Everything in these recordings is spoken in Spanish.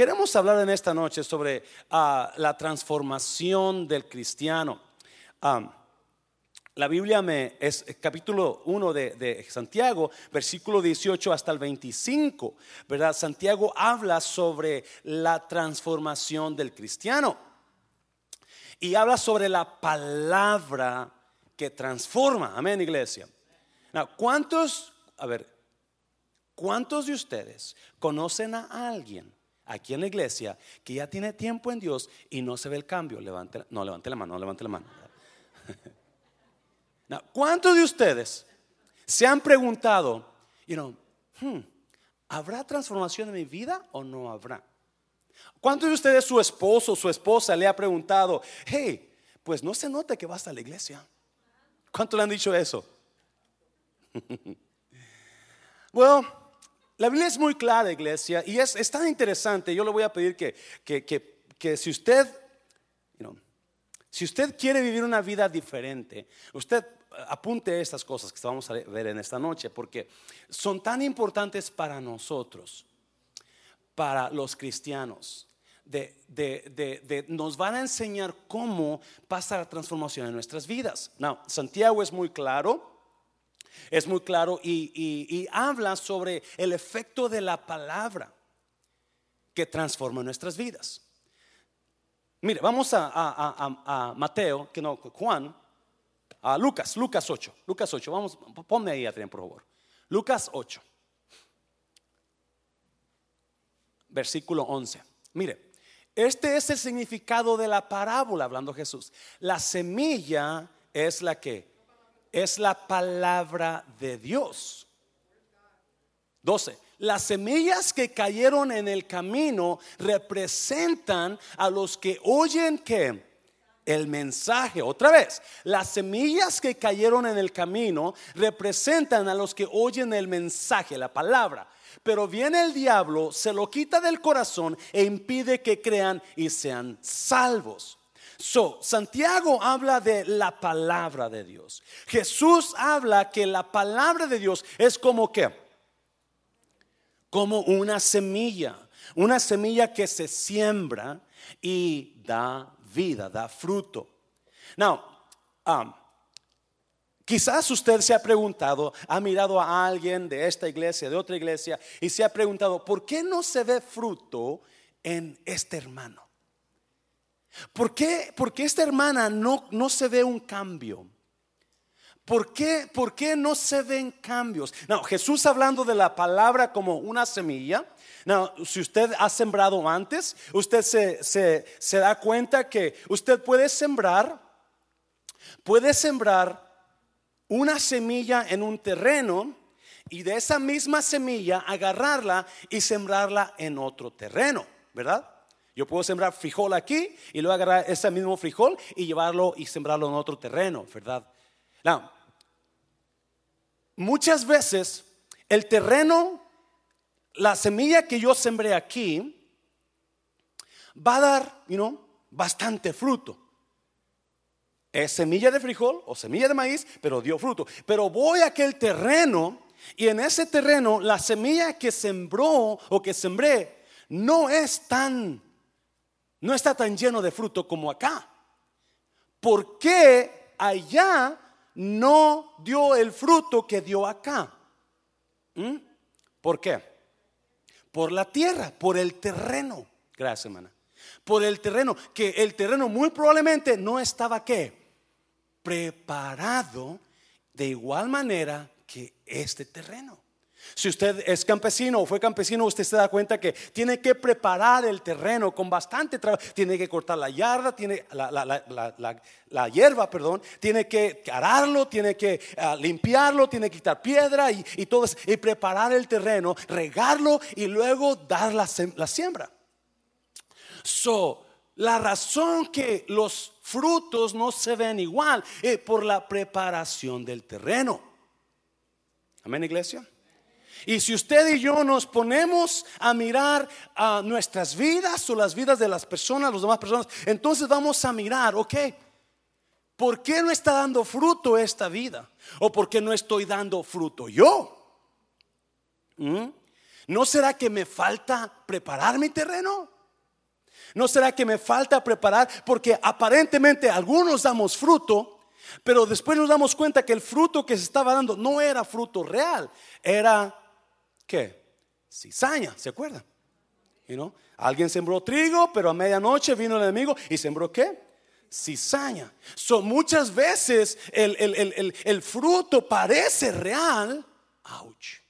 queremos hablar en esta noche sobre ah, la transformación del cristiano. Ah, la Biblia me es capítulo 1 de, Santiago, versículo 18 hasta el 25, ¿verdad? Santiago habla sobre la transformación del cristiano y habla sobre la palabra que transforma. Amén, iglesia. ¿Cuántos, a ver, cuántos de ustedes conocen a alguien aquí en la iglesia que ya tiene tiempo en Dios y no se ve el cambio? Levante, no, levante la mano, no levante la mano. ¿Cuántos de ustedes se han preguntado, you know, hmm, ¿habrá transformación en mi vida o no habrá? ¿Cuántos de ustedes su esposo o su esposa le ha preguntado, hey, pues no se nota que vas a la iglesia? ¿Cuántos le han dicho eso? bueno, la Biblia es muy clara, iglesia, y es, tan interesante. Yo le voy a pedir que, que, si usted, si usted quiere vivir una vida diferente, usted apunte estas cosas que vamos a ver en esta noche, porque son tan importantes para nosotros, para los cristianos. De, nos van a enseñar cómo pasa la transformación en nuestras vidas. No, Santiago es muy claro, es muy claro y, habla sobre el efecto de la palabra que transforma nuestras vidas. Mire, vamos a, a Mateo, que no, Juan, a Lucas, Lucas 8, Lucas 8, vamos, ponme ahí, Adrián, por favor. Lucas 8, versículo 11. Mire, este es el significado de la parábola, hablando Jesús. La semilla es la que es la palabra de Dios. 12. Las semillas que cayeron en el camino representan a los que oyen que el mensaje. Otra vez, las semillas que cayeron en el camino representan a los que oyen el mensaje, la palabra. Pero viene el diablo, se lo quita del corazón e impide que crean y sean salvos. So, Santiago habla de la palabra de Dios. Jesús habla que la palabra de Dios es como que, como una semilla, una semilla que se siembra y da vida, da fruto. Now, um, quizás usted se ha preguntado, ha mirado a alguien de esta iglesia, de otra iglesia, y se ha preguntado, ¿por qué no se ve fruto en este hermano? ¿Por qué, porque esta hermana no, no se ve un cambio? ¿Por qué, ¿Por qué no se ven cambios? No, Jesús hablando de la palabra como una semilla, no, si usted ha sembrado antes, usted se, da cuenta que usted puede sembrar, puede sembrar una semilla en un terreno y de esa misma semilla agarrarla y sembrarla en otro terreno, ¿verdad? Yo puedo sembrar frijol aquí y luego agarrar ese mismo frijol y llevarlo y sembrarlo en otro terreno, ¿verdad? muchas veces el terreno la semilla que yo sembré aquí va a dar, you bastante fruto. Es semilla de frijol o semilla de maíz, pero dio fruto. Pero voy a aquel terreno y en ese terreno la semilla que sembró o que sembré no es tan, no está tan lleno de fruto como acá. ¿Por qué allá no dio el fruto que dio acá? ¿Mm? ¿Por qué? Por la tierra, por el terreno. Gracias, hermana. Por el terreno, que el terreno muy probablemente no estaba qué? Preparado de igual manera que este terreno. Si usted es campesino o fue campesino, usted se da cuenta que tiene que preparar el terreno con bastante trabajo. Tiene que cortar la yarda, tiene la, hierba, perdón, tiene que ararlo, tiene que ah, limpiarlo, tiene que quitar piedra y, todo eso, y preparar el terreno, regarlo y luego dar la, siembra. So, la razón que los frutos no se ven igual es por la preparación del terreno. Amén, iglesia. Y si usted y yo nos ponemos a mirar a nuestras vidas o las vidas de las personas, las demás personas, entonces vamos a mirar, ok, ¿por qué no está dando fruto esta vida? ¿O por qué no estoy dando fruto yo? ¿Mm? ¿No será que me falta preparar mi terreno? ¿No será que me falta preparar? Porque aparentemente algunos damos fruto, pero después nos damos cuenta que el fruto que se estaba dando no era fruto real, era ¿qué? Cizaña, ¿se acuerdan? You Alguien sembró trigo, pero a medianoche vino el enemigo y sembró qué? Cizaña. So, muchas veces el, el fruto parece real. Ouch.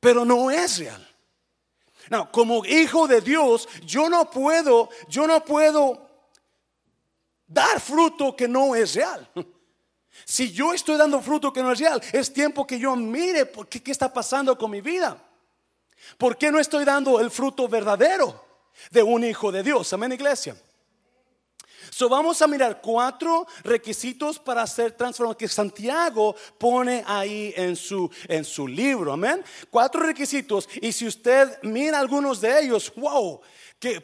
Pero no es real. No, como hijo de Dios, yo no puedo, yo no puedo dar fruto que no es real. Si yo estoy dando fruto que no es real, es tiempo que yo mire por qué, está pasando con mi vida. ¿Por qué no estoy dando el fruto verdadero de un hijo de Dios? Amén, iglesia. So vamos a mirar cuatro requisitos para ser transformado que Santiago pone ahí en su, en su libro. Amén. Cuatro requisitos. Y si usted mira algunos de ellos, wow.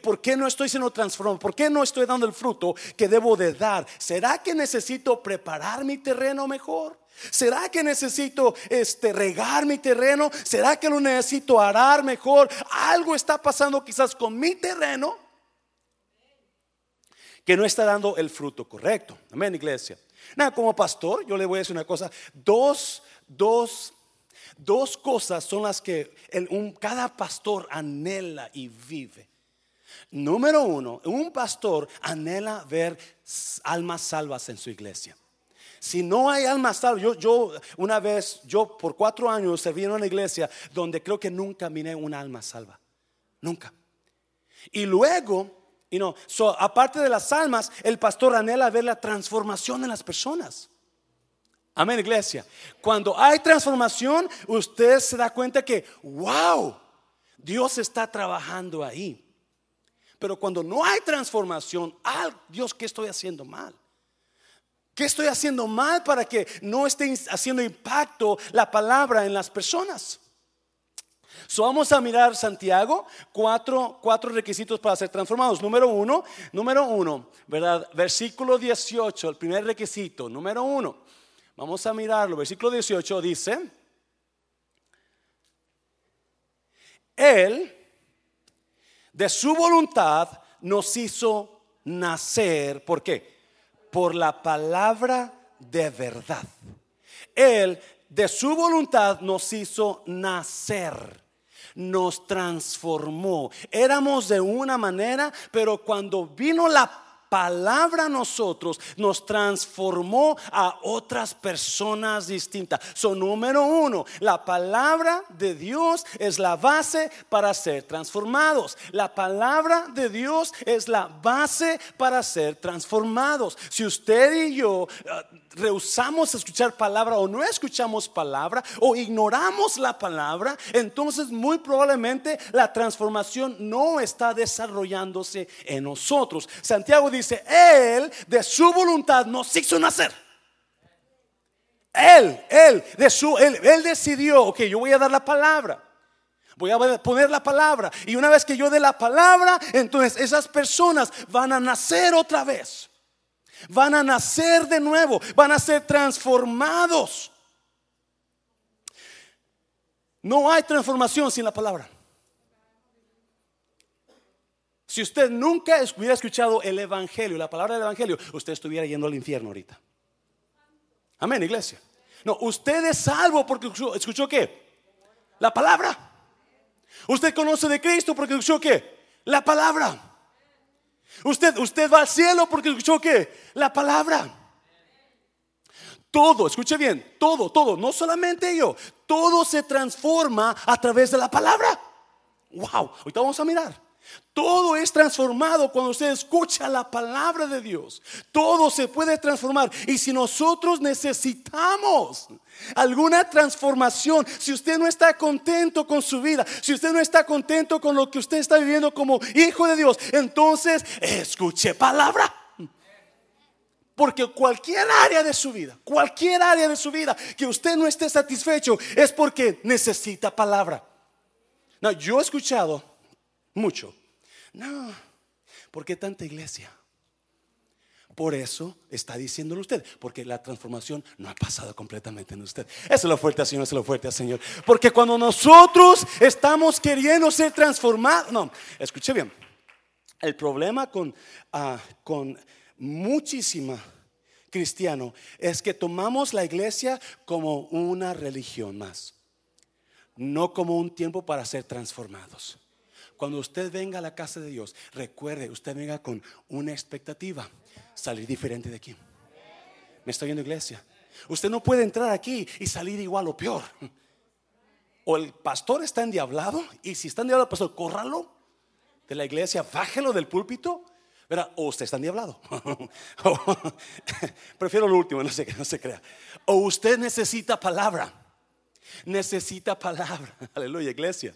¿Por qué no estoy siendo transformado? ¿Por qué no estoy dando el fruto que debo de dar? ¿Será que necesito preparar mi terreno mejor? ¿Será que necesito este, regar mi terreno? ¿Será que lo necesito arar mejor? Algo está pasando quizás con mi terreno que no está dando el fruto correcto. Amén, iglesia. Nada, como pastor, yo le voy a decir una cosa. Dos, dos, dos cosas son las que cada pastor anhela y vive. Número uno, un pastor anhela ver almas salvas en su iglesia. Si no hay almas salvas, yo, yo una vez, yo por cuatro años serví en una iglesia donde creo que nunca miré una alma salva. Nunca. Y luego, y no, aparte de las almas, el pastor anhela ver la transformación en las personas. Amén, iglesia. Cuando hay transformación, usted se da cuenta que, wow, Dios está trabajando ahí. Pero cuando no hay transformación, ah, Dios, ¿qué estoy haciendo mal? ¿Qué estoy haciendo mal para que no esté haciendo impacto la palabra en las personas? So, vamos a mirar Santiago, cuatro, cuatro requisitos para ser transformados. Número uno, número uno, ¿verdad? Versículo 18, el primer requisito, número uno. Vamos a mirarlo. Versículo 18 dice, Él de su voluntad nos hizo nacer. ¿Por qué? Por la palabra de verdad. Él de su voluntad nos hizo nacer nos transformó. Éramos de una manera, pero cuando vino la palabra a nosotros nos transformó a otras personas distintas. Son número uno, la palabra de Dios es la base para ser transformados. La palabra de Dios es la base para ser transformados. Si usted y yo uh, rehusamos escuchar palabra o no escuchamos palabra o ignoramos la palabra, entonces muy probablemente la transformación no está desarrollándose en nosotros. Santiago dice, Él de su voluntad nos hizo nacer. Él, Él, de su, él, él decidió, ok, yo voy a dar la palabra. Voy a poner la palabra. Y una vez que yo dé la palabra, entonces esas personas van a nacer otra vez. Van a nacer de nuevo, van a ser transformados. No hay transformación sin la palabra. Si usted nunca hubiera escuchado el Evangelio, la palabra del Evangelio, usted estuviera yendo al infierno ahorita. Amén, iglesia. No, usted es salvo porque escuchó, ¿escuchó qué? La palabra. Usted conoce de Cristo porque escuchó qué? La palabra. Usted, usted va al cielo porque escuchó que la palabra. Todo, escuche bien, todo, todo, no solamente yo, todo se transforma a través de la palabra. Wow, ahorita vamos a mirar. Todo es transformado cuando usted escucha la palabra de Dios. Todo se puede transformar. Y si nosotros necesitamos alguna transformación, si usted no está contento con su vida, si usted no está contento con lo que usted está viviendo como hijo de Dios, entonces escuche palabra. Porque cualquier área de su vida, cualquier área de su vida que usted no esté satisfecho es porque necesita palabra. No, yo he escuchado mucho no, ¿por qué tanta iglesia? Por eso está diciéndolo usted, porque la transformación no ha pasado completamente en usted. Eso es lo fuerte, Señor, eso es lo fuerte, Señor. Porque cuando nosotros estamos queriendo ser transformados, no, escuche bien, el problema con, ah, con muchísima cristiano es que tomamos la iglesia como una religión más, no como un tiempo para ser transformados. Cuando usted venga a la casa de Dios, recuerde, usted venga con una expectativa, salir diferente de aquí. ¿Me está viendo iglesia? Usted no puede entrar aquí y salir igual o peor. O el pastor está endiablado y si está endiablado, pastor, córralo de la iglesia, bájelo del púlpito. O usted está endiablado. prefiero lo último, no se, no se crea. O usted necesita palabra. Necesita palabra. Aleluya, iglesia.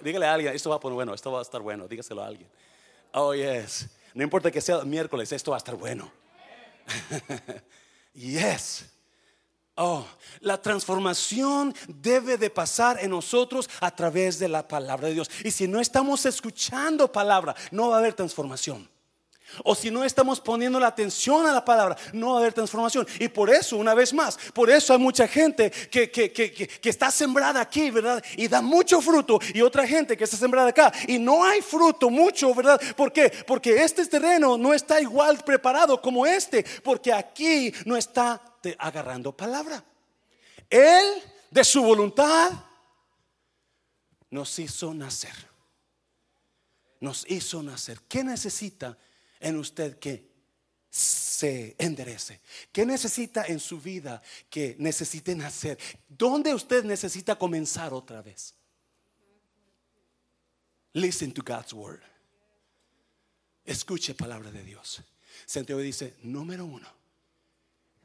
Dígale a alguien, esto va a bueno, esto va a estar bueno, dígaselo a alguien. Oh, yes. No importa que sea miércoles, esto va a estar bueno. yes. Oh, la transformación debe de pasar en nosotros a través de la palabra de Dios. Y si no estamos escuchando palabra, no va a haber transformación. O si no estamos poniendo la atención a la palabra, no va a haber transformación. Y por eso, una vez más, por eso hay mucha gente que, que, está sembrada aquí, ¿verdad? Y da mucho fruto. Y otra gente que está sembrada acá. Y no hay fruto, mucho, ¿verdad? ¿Por qué? Porque este terreno no está igual preparado como este. Porque aquí no está agarrando palabra. Él, de su voluntad, nos hizo nacer. Nos hizo nacer. ¿Qué necesita? En usted que se enderece? ¿Qué necesita en su vida que necesiten hacer? ¿Dónde usted necesita comenzar otra vez? Listen to God's word. Escuche palabra de Dios. Santiago dice, número uno,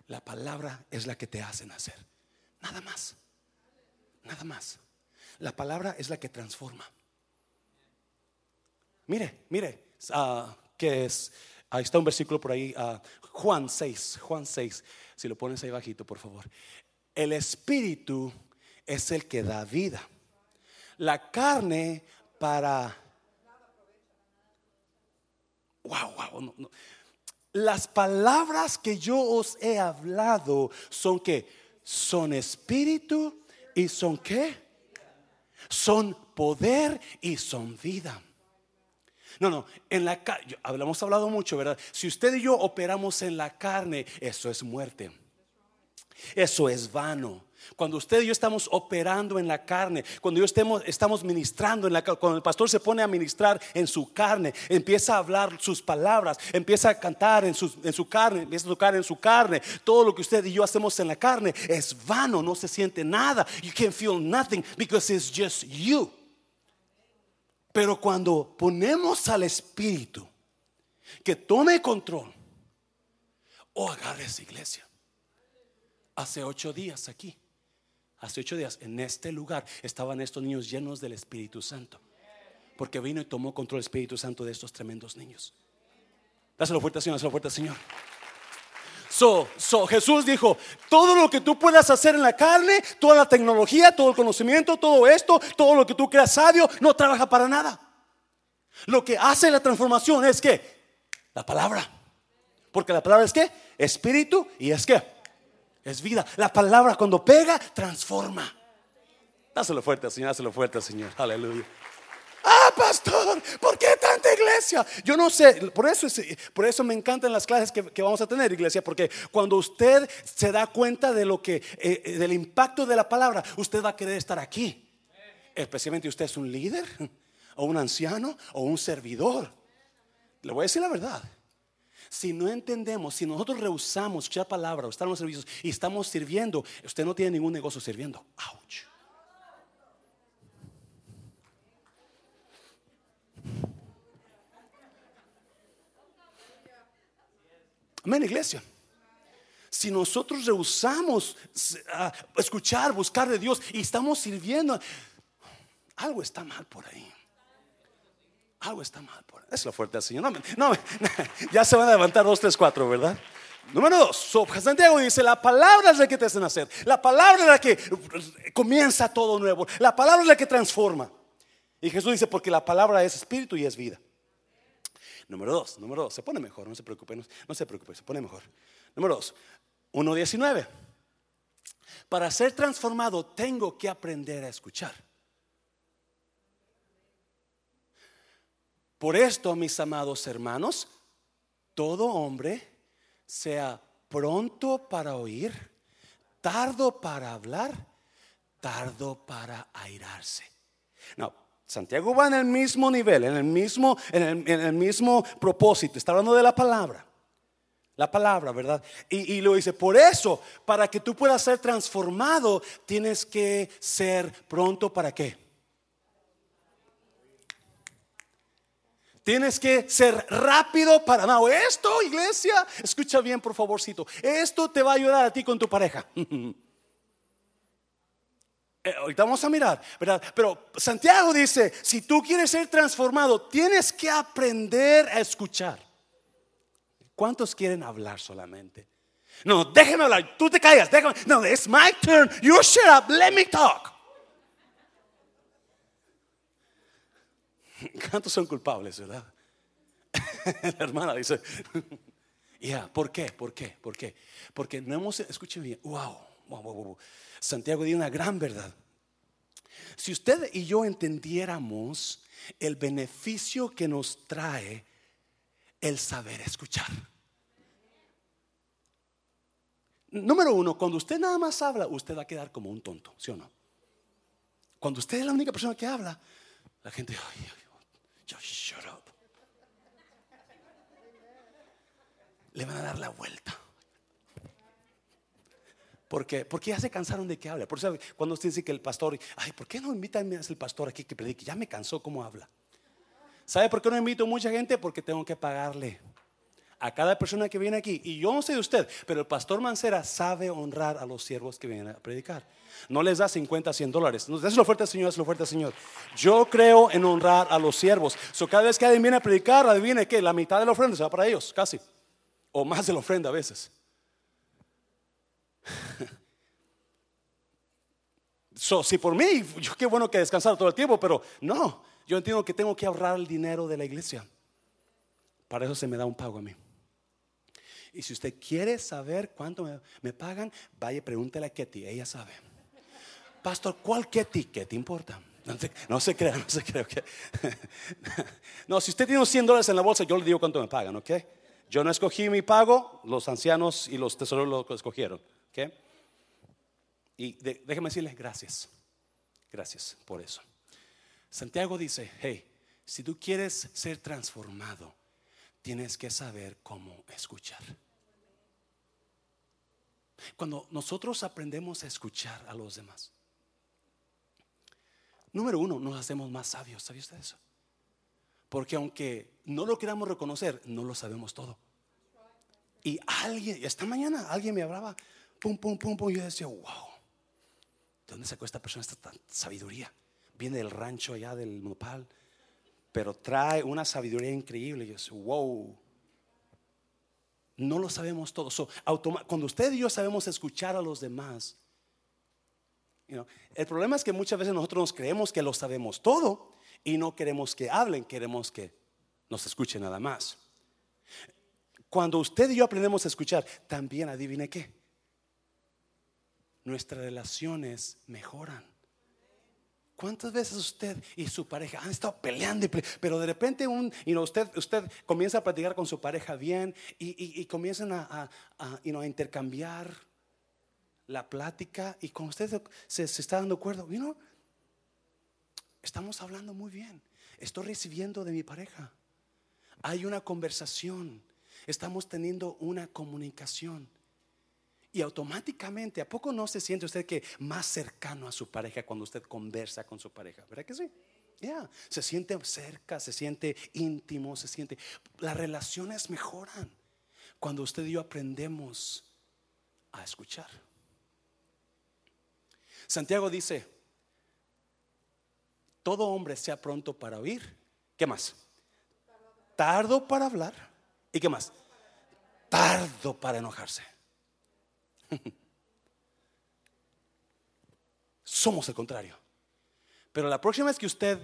la palabra es la que te hace nacer. Nada más. Nada más. La palabra es la que transforma. Mire, mire, uh, que es, ahí está un versículo por ahí, uh, Juan 6, Juan 6, si lo pones ahí bajito, por favor. El espíritu es el que da vida. La carne para... Wow, wow, no, Las palabras que yo os he hablado son que son espíritu y son qué? Son poder y son vida. No, no, en la carne, hablamos hablado mucho, ¿verdad? Si usted y yo operamos en la carne, eso es muerte. Eso es vano. Cuando usted y yo estamos operando en la carne, cuando yo estemos, estamos ministrando en la cuando el pastor se pone a ministrar en su carne, empieza a hablar sus palabras, empieza a cantar en su, en su carne, empieza a tocar en su carne, todo lo que usted y yo hacemos en la carne es vano, no se siente nada. You can't feel nothing because it's just you. Pero cuando ponemos al Espíritu que tome control, oh, agarre iglesia. Hace ocho días aquí, hace ocho días en este lugar estaban estos niños llenos del Espíritu Santo. Porque vino y tomó control del Espíritu Santo de estos tremendos niños. Dáselo fuerte, Señor, dáselo fuerte, Señor. So, so, Jesús dijo, todo lo que tú puedas hacer en la carne, toda la tecnología, todo el conocimiento, todo esto, todo lo que tú creas sabio, no trabaja para nada. Lo que hace la transformación es que la palabra. Porque la palabra es que espíritu y es que es vida. La palabra cuando pega transforma. Dáselo fuerte, Señor, dáselo fuerte, Señor. Aleluya. Ah, pastor, ¿por qué tanta iglesia? Yo no sé, por eso, por eso me encantan las clases que, vamos a tener, iglesia, porque cuando usted se da cuenta de lo que, eh, eh, del impacto de la palabra, usted va a querer estar aquí. Especialmente usted es un líder, o un anciano, o un servidor. Le voy a decir la verdad. Si no entendemos, si nosotros rehusamos escuchar palabra, estar en servicios y estamos sirviendo, usted no tiene ningún negocio sirviendo. Ouch. Amén, iglesia. Si nosotros rehusamos escuchar, buscar de Dios y estamos sirviendo, algo está mal por ahí. Algo está mal por ahí. Es lo fuerte del Señor. No, ya se van a levantar dos, tres, cuatro, ¿verdad? Número dos, Santiago dice, la palabra es la que te hace nacer. La palabra es la que comienza todo nuevo. La palabra es la que transforma. Y Jesús dice, porque la palabra es espíritu y es vida. Número dos, número dos, se pone mejor, no se preocupe, no, se preocupe, se pone mejor. Número dos, 1.19. Para ser transformado tengo que aprender a escuchar. Por esto, mis amados hermanos, todo hombre sea pronto para oír, tardo para hablar, tardo para airarse. No, Santiago va en el mismo nivel, en el mismo, en el, mismo propósito. Está hablando de la palabra. La palabra, ¿verdad? Y, lo dice, por eso, para que tú puedas ser transformado, tienes que ser pronto para qué? Tienes que ser rápido para nada. Esto, iglesia, escucha bien, por favorcito. Esto te va a ayudar a ti con tu pareja. Eh, ahorita vamos a mirar, ¿verdad? Pero Santiago dice, si tú quieres ser transformado, tienes que aprender a escuchar. ¿Cuántos quieren hablar solamente? No, déjeme hablar, tú te callas, déjame. No, it's my turn. You shut up, let me talk. ¿Cuántos son culpables, verdad? La hermana dice, ya, ¿por qué? ¿Por qué? ¿Por qué? Porque no hemos, escuchen bien, wow. Santiago dio una gran verdad. Si usted y yo entendiéramos el beneficio que nos trae el saber escuchar. Número uno, cuando usted nada más habla, usted va a quedar como un tonto, ¿sí o no? Cuando usted es la única persona que habla, la gente, ay, shut up. Le van a dar la vuelta. Porque, porque ya se cansaron de que hable. Por eso cuando usted dice que el pastor, ay, ¿por qué no invitan el pastor aquí que predique? Ya me cansó cómo habla. ¿Sabe por qué no invito mucha gente? Porque tengo que pagarle a cada persona que viene aquí. Y yo no sé de usted, pero el pastor Mancera sabe honrar a los siervos que vienen a predicar. No les da 50, 100 dólares. No, es la oferta, Señor, es la oferta, Señor. Yo creo en honrar a los siervos. So, cada vez que alguien viene a predicar, adivine que la mitad de la ofrenda se va para ellos, casi. O más de la ofrenda a veces. So, si por mí, yo qué bueno que descansar todo el tiempo, pero no, yo entiendo que tengo que ahorrar el dinero de la iglesia. Para eso se me da un pago a mí. Y si usted quiere saber cuánto me, pagan, vaya pregúntele a Ketty, ella sabe. Pastor, ¿cuál Ketty? ¿Qué te importa? No se, crea, no se crea. no, si usted tiene unos 100 dólares en la bolsa, yo le digo cuánto me pagan, ¿ok? Yo no escogí mi pago, los ancianos y los tesoreros lo escogieron, ¿ok? Y déjeme decirles gracias. Gracias por eso. Santiago dice, hey, si tú quieres ser transformado, tienes que saber cómo escuchar. Cuando nosotros aprendemos a escuchar a los demás, número uno, nos hacemos más sabios. ¿Sabía usted eso? Porque aunque no lo queramos reconocer, no lo sabemos todo. Y alguien, esta mañana alguien me hablaba, pum, pum, pum, pum, yo decía, wow, ¿de dónde sacó esta persona esta sabiduría? Viene del rancho allá del nopal pero trae una sabiduría increíble. Yo wow. No lo sabemos todo. cuando usted y yo sabemos escuchar a los demás, el problema es que muchas veces nosotros nos creemos que lo sabemos todo y no queremos que hablen, queremos que nos escuchen nada más. Cuando usted y yo aprendemos a escuchar, también adivine qué. Nuestras relaciones mejoran. ¿Cuántas veces usted y su pareja han estado peleando? Pero de repente un, usted, usted comienza a platicar con su pareja bien y, comienzan a, intercambiar la plática y con usted se, está dando acuerdo, you estamos hablando muy bien. Estoy recibiendo de mi pareja. Hay una conversación. Estamos teniendo una comunicación. Y automáticamente, ¿a poco no se siente usted que más cercano a su pareja cuando usted conversa con su pareja? ¿Verdad que sí? Ya, se siente cerca, se siente íntimo, se siente... Las relaciones mejoran cuando usted y yo aprendemos a escuchar. Santiago dice, todo hombre sea pronto para oír. ¿Qué más? Tardo para hablar. ¿Y qué más? Tardo para enojarse. Somos el contrario. Pero la próxima vez que usted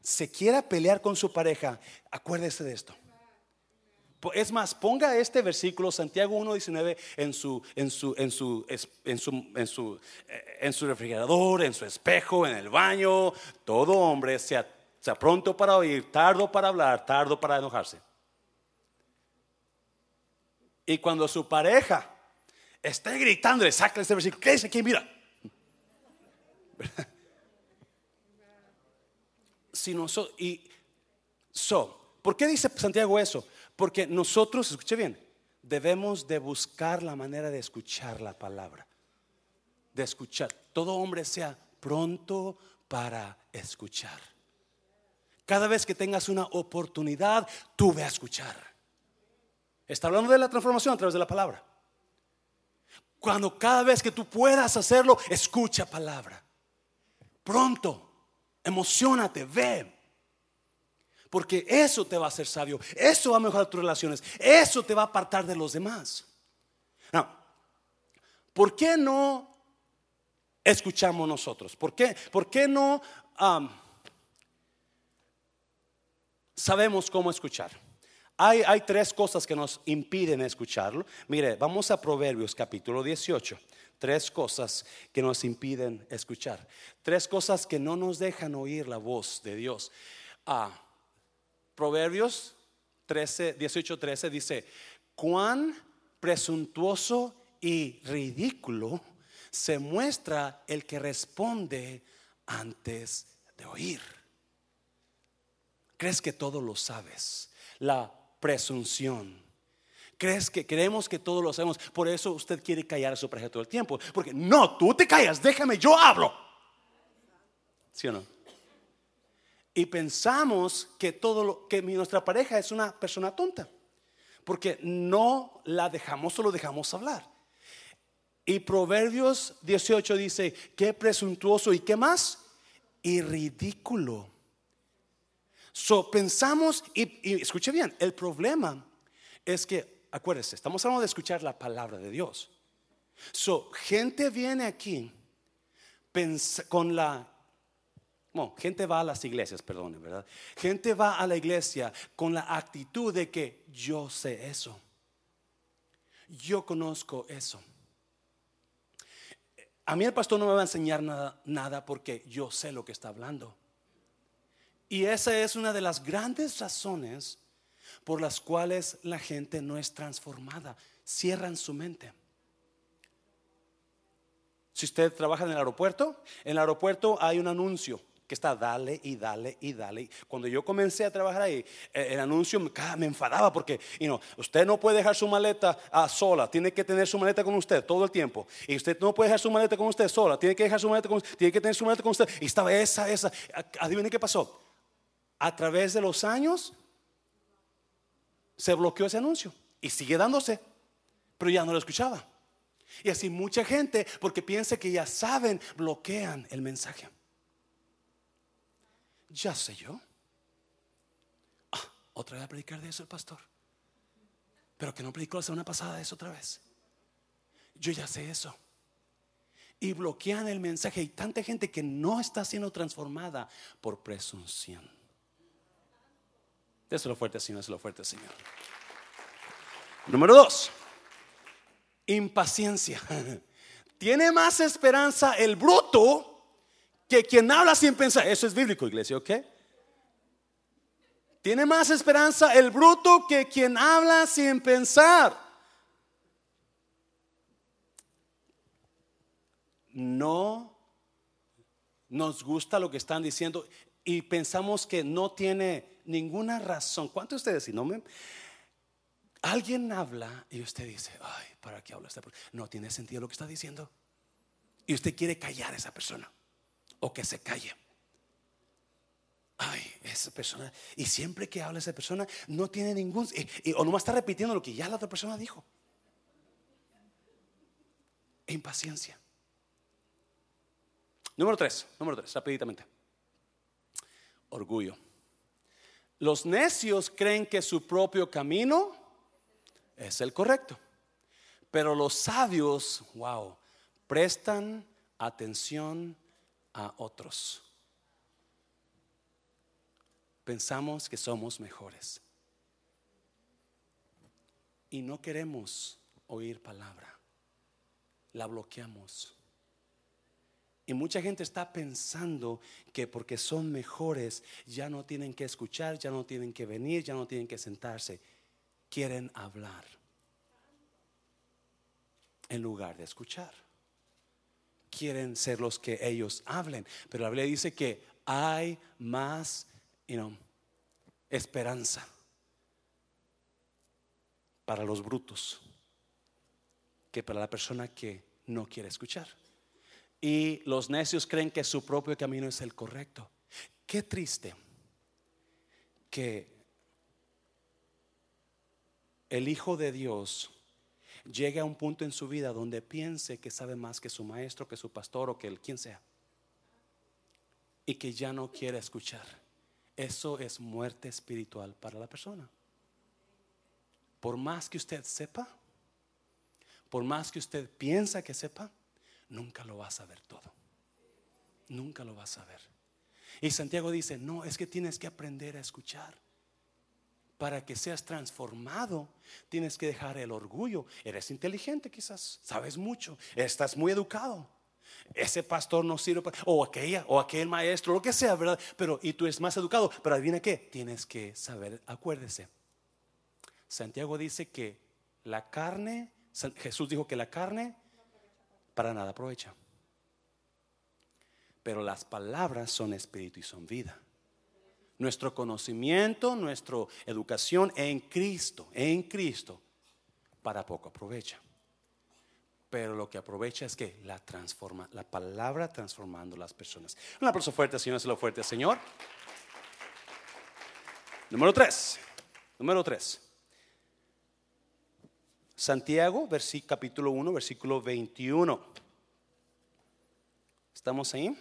se quiera pelear con su pareja, acuérdese de esto. Es más, ponga este versículo, Santiago 1.19, en su, en, su, en, su, en, su, en, su, eh, en su refrigerador, en su espejo, en el baño. Todo hombre sea, sea pronto para oír, tardo para hablar, tardo para enojarse. Y cuando su pareja esté gritando, saca este versículo, ¿qué dice aquí? Mira. Si no y so, ¿por qué dice Santiago eso? Porque nosotros, escuche bien, debemos de buscar la manera de escuchar la palabra. De escuchar. Todo hombre sea pronto para escuchar. Cada vez que tengas una oportunidad, tú ve a escuchar. Está hablando de la transformación a través de la palabra. Cuando cada vez que tú puedas hacerlo, escucha palabra. Pronto, emocionate, ve. Porque eso te va a hacer sabio, eso va a mejorar tus relaciones, eso te va a apartar de los demás. ¿por qué no escuchamos nosotros? ¿Por qué, por qué no sabemos cómo escuchar? Hay, tres cosas que nos impiden escucharlo. Mire, vamos a Proverbios capítulo 18. Tres cosas que nos impiden escuchar. Tres cosas que no nos dejan oír la voz de Dios. Ah, Proverbios 13, 18, 13 dice, cuán presuntuoso y ridículo se muestra el que responde antes de oír. ¿Crees que todo lo sabes? La presunción. ¿Crees que creemos que todo lo sabemos? Por eso usted quiere callar a su pareja todo el tiempo. Porque no, tú te callas, déjame, yo hablo. ¿Sí o no? Y pensamos que todo lo que nuestra pareja es una persona tonta. Porque no la dejamos, solo dejamos hablar. Y Proverbios 18 dice, qué presuntuoso y qué más, y ridículo So, pensamos, y, escuche bien, el problema es que, acuérdese, estamos hablando de escuchar la palabra de Dios. So, gente viene aquí con la bueno, gente va a las iglesias, perdón, ¿verdad? Gente va a la iglesia con la actitud de que yo sé eso. Yo conozco eso. A mí el pastor no me va a enseñar nada, nada porque yo sé lo que está hablando. Y esa es una de las grandes razones por las cuales la gente no es transformada. Cierran su mente. Si usted trabaja en el aeropuerto, en el aeropuerto hay un anuncio que está dale y dale y dale. Cuando yo comencé a trabajar ahí, eh, el anuncio me, enfadaba porque usted no puede dejar su maleta a sola, tiene que tener su maleta con usted todo el tiempo. Y usted no puede dejar su maleta con usted sola, tiene que dejar su maleta con tiene que tener su maleta con usted. Y estaba esa, esa. Adivine qué pasó a través de los años se bloqueó ese anuncio y sigue dándose, pero ya no lo escuchaba. Y así mucha gente, porque piensa que ya saben, bloquean el mensaje. Ya sé yo. Ah, otra vez a predicar de eso el pastor. Pero que no predicó la semana pasada de eso otra vez. Yo ya sé eso. Y bloquean el mensaje. Hay tanta gente que no está siendo transformada por presunción. Déselo fuerte, Señor, déselo fuerte, Señor. Número dos, impaciencia. Tiene más esperanza el bruto que quien habla sin pensar. Eso es bíblico, iglesia, ¿ok? Tiene más esperanza el bruto que quien habla sin pensar. No nos gusta lo que están diciendo y pensamos que no tiene ninguna razón. ¿Cuántos de ustedes, si no me... Alguien habla y usted dice, ay, ¿para qué habla esta persona? No tiene sentido lo que está diciendo. Y usted quiere callar a esa persona o que se calle. Ay, esa persona. Y siempre que habla esa persona, no tiene ningún. O nomás está repitiendo lo que ya la otra persona dijo. Impaciencia. Número tres, número tres, rapiditamente. Orgullo. Los necios creen que su propio camino es el correcto. Pero los sabios, wow, prestan atención a otros. Pensamos que somos mejores. y no queremos oír palabra. La bloqueamos. Y mucha gente está pensando que porque son mejores ya no tienen que escuchar, ya no tienen que venir, ya no tienen que sentarse. Quieren hablar en lugar de escuchar. Quieren ser los que ellos hablen. Pero la Biblia dice que hay más esperanza para los brutos que para la persona que no quiere escuchar. Y los necios creen que su propio camino es el correcto. Qué triste que el Hijo de Dios llegue a un punto en su vida donde piense que sabe más que su maestro, que su pastor o que el quien sea. Y que ya no quiere escuchar. Eso es muerte espiritual para la persona. Por más que usted sepa, por más que usted piensa que sepa, nunca lo va a saber todo. Nunca lo va a saber. Y Santiago dice, no, es que tienes que aprender a escuchar. Para que seas transformado, tienes que dejar el orgullo. Eres inteligente quizás, sabes mucho, estás muy educado. Ese pastor no sirve para, o aquella, o aquel maestro, lo que sea, ¿verdad? Pero, y tú eres más educado, pero adivina qué, tienes que saber, acuérdese. Santiago dice que la carne, Jesús dijo que la carne para nada aprovecha. Pero las palabras son espíritu y son vida. Nuestro conocimiento, nuestra educación en Cristo, en Cristo, para poco aprovecha. Pero lo que aprovecha es que la transforma, la palabra transformando las personas. Un aplauso fuerte, Señor, lo fuerte, Señor. Número tres. Número tres. Santiago, capítulo 1, versículo 21. ¿Estamos ahí?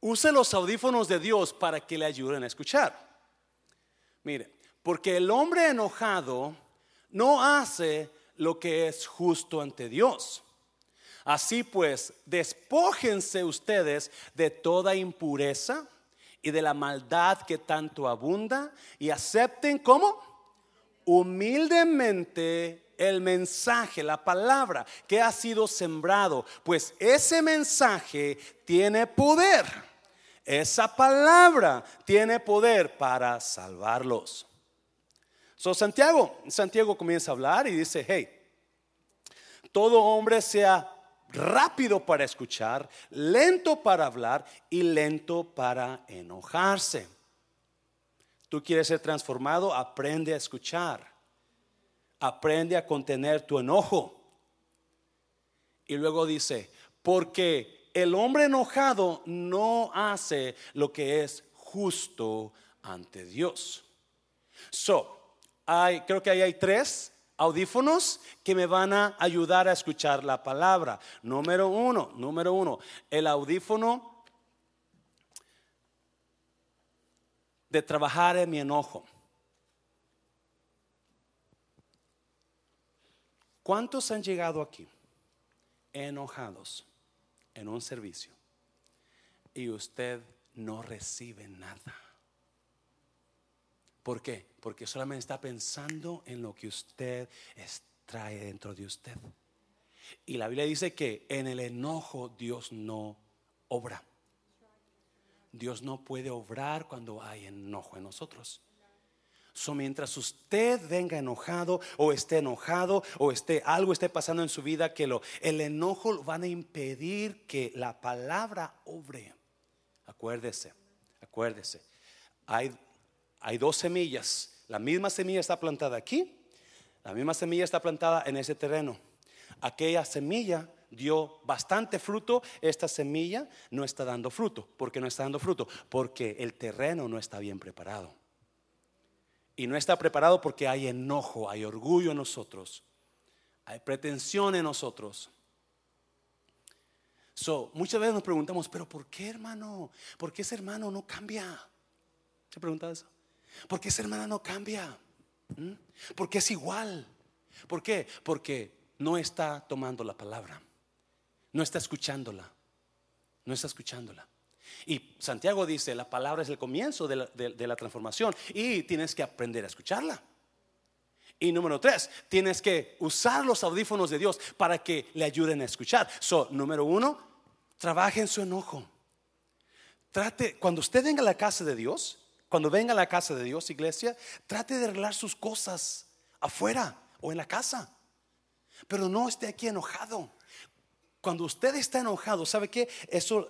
Use los audífonos de Dios para que le ayuden a escuchar. Mire, porque el hombre enojado no hace lo que es justo ante Dios. Así pues, despójense ustedes de toda impureza y de la maldad que tanto abunda y acepten como humildemente el mensaje, la palabra que ha sido sembrado, pues ese mensaje tiene poder. Esa palabra tiene poder para salvarlos. So Santiago, Santiago comienza a hablar y dice, hey, todo hombre sea rápido para escuchar, lento para hablar y lento para enojarse. Tú quieres ser transformado, aprende a escuchar. Aprende a contener tu enojo. Y luego dice, porque el hombre enojado no hace lo que es justo ante Dios. So, hay, creo que ahí hay tres audífonos que me van a ayudar a escuchar la palabra. Número uno, número uno, el audífono de trabajar en mi enojo. ¿Cuántos han llegado aquí enojados en un servicio y usted no recibe nada? ¿Por qué? Porque solamente está pensando en lo que usted trae dentro de usted. Y la Biblia dice que en el enojo Dios no obra. Dios no puede obrar cuando hay enojo en nosotros. So, mientras usted venga enojado o esté enojado o esté algo esté pasando en su vida que lo el enojo van a impedir que la palabra obre. Acuérdese, acuérdese. Hay hay dos semillas. La misma semilla está plantada aquí, la misma semilla está plantada en ese terreno. Aquella semilla dio bastante fruto, esta semilla no está dando fruto. ¿Por qué no está dando fruto? Porque el terreno no está bien preparado. Y no está preparado porque hay enojo, hay orgullo en nosotros, hay pretensión en nosotros. So, muchas veces nos preguntamos, pero ¿por qué hermano? ¿Por qué ese hermano no cambia? ¿Se pregunta eso? ¿Por qué esa hermana no cambia? ¿Mm? Porque es igual. ¿Por qué? Porque no está tomando la palabra. No está escuchándola. No está escuchándola. Y Santiago dice, la palabra es el comienzo de la, transformación y tienes que aprender a escucharla. Y número tres, tienes que usar los audífonos de Dios para que le ayuden a escuchar. So, número uno, trabaje en su enojo. Trate, cuando usted venga a la casa de Dios, cuando venga a la casa de Dios, iglesia, trate de arreglar sus cosas afuera o en la casa. Pero no esté aquí enojado. Cuando usted está enojado, ¿sabe qué? Eso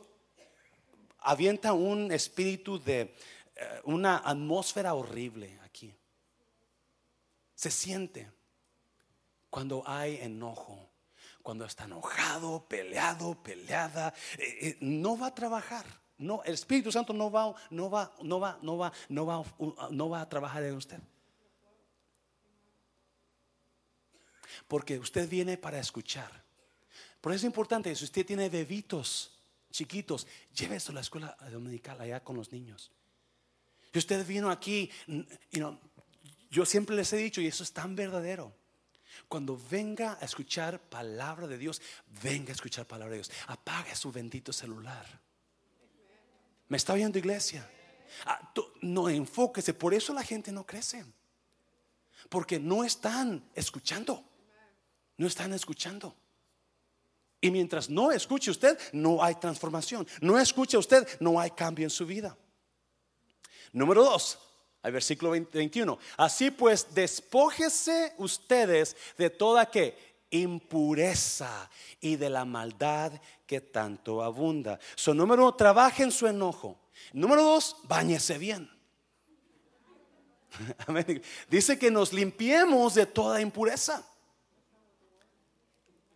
avienta un espíritu de eh, una atmósfera horrible aquí. Se siente cuando hay enojo, cuando está enojado, peleado, peleada, eh, eh, no va a trabajar. No, el Espíritu Santo no va, no va, no va, no va, no va, no va a trabajar en usted. Porque usted viene para escuchar. Por eso es importante, si usted tiene bebitos chiquitos, llévese a la escuela dominical allá con los niños. Si usted vino aquí, you yo siempre les he dicho, y eso es tan verdadero. Cuando venga a escuchar palabra de Dios, venga a escuchar palabra de Dios. Apague su bendito celular. ¿Me está oyendo iglesia? Ah, no enfóquese, por eso la gente no crece. Porque no están escuchando. No están escuchando. Y mientras no escuche usted, no hay transformación. No escuche usted, no hay cambio en su vida. Número dos, al versículo 21. Así pues, despójese ustedes de toda que impureza y de la maldad que tanto abunda. So, número uno, trabaje en su enojo. Número dos, bañese bien. Dice que nos limpiemos de toda impureza.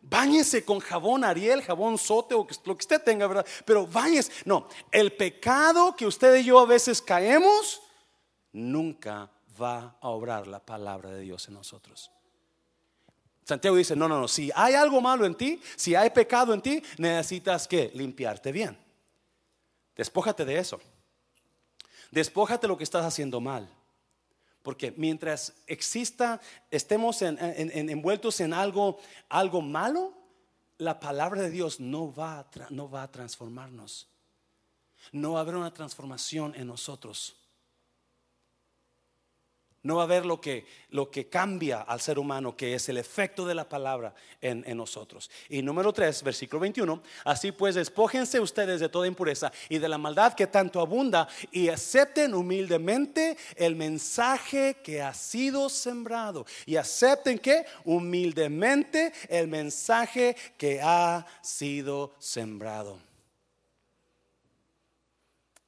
Báñese con jabón Ariel, jabón Sote o lo que usted tenga, ¿verdad? Pero báñese. No, el pecado que usted y yo a veces caemos nunca va a obrar la palabra de Dios en nosotros. Santiago dice, no, no, no, si hay algo malo en ti, si hay pecado en ti, necesitas que limpiarte bien. Despójate de eso. Despójate lo que estás haciendo mal. Porque mientras exista, estemos envueltos en algo, algo malo, la palabra de Dios no va, no va a transformarnos. No va a haber una transformación en nosotros no va a haber lo que, lo que cambia al ser humano, que es el efecto de la palabra en, en, nosotros. Y número 3, versículo 21, así pues despójense ustedes de toda impureza y de la maldad que tanto abunda y acepten humildemente el mensaje que ha sido sembrado. Y acepten que humildemente el mensaje que ha sido sembrado.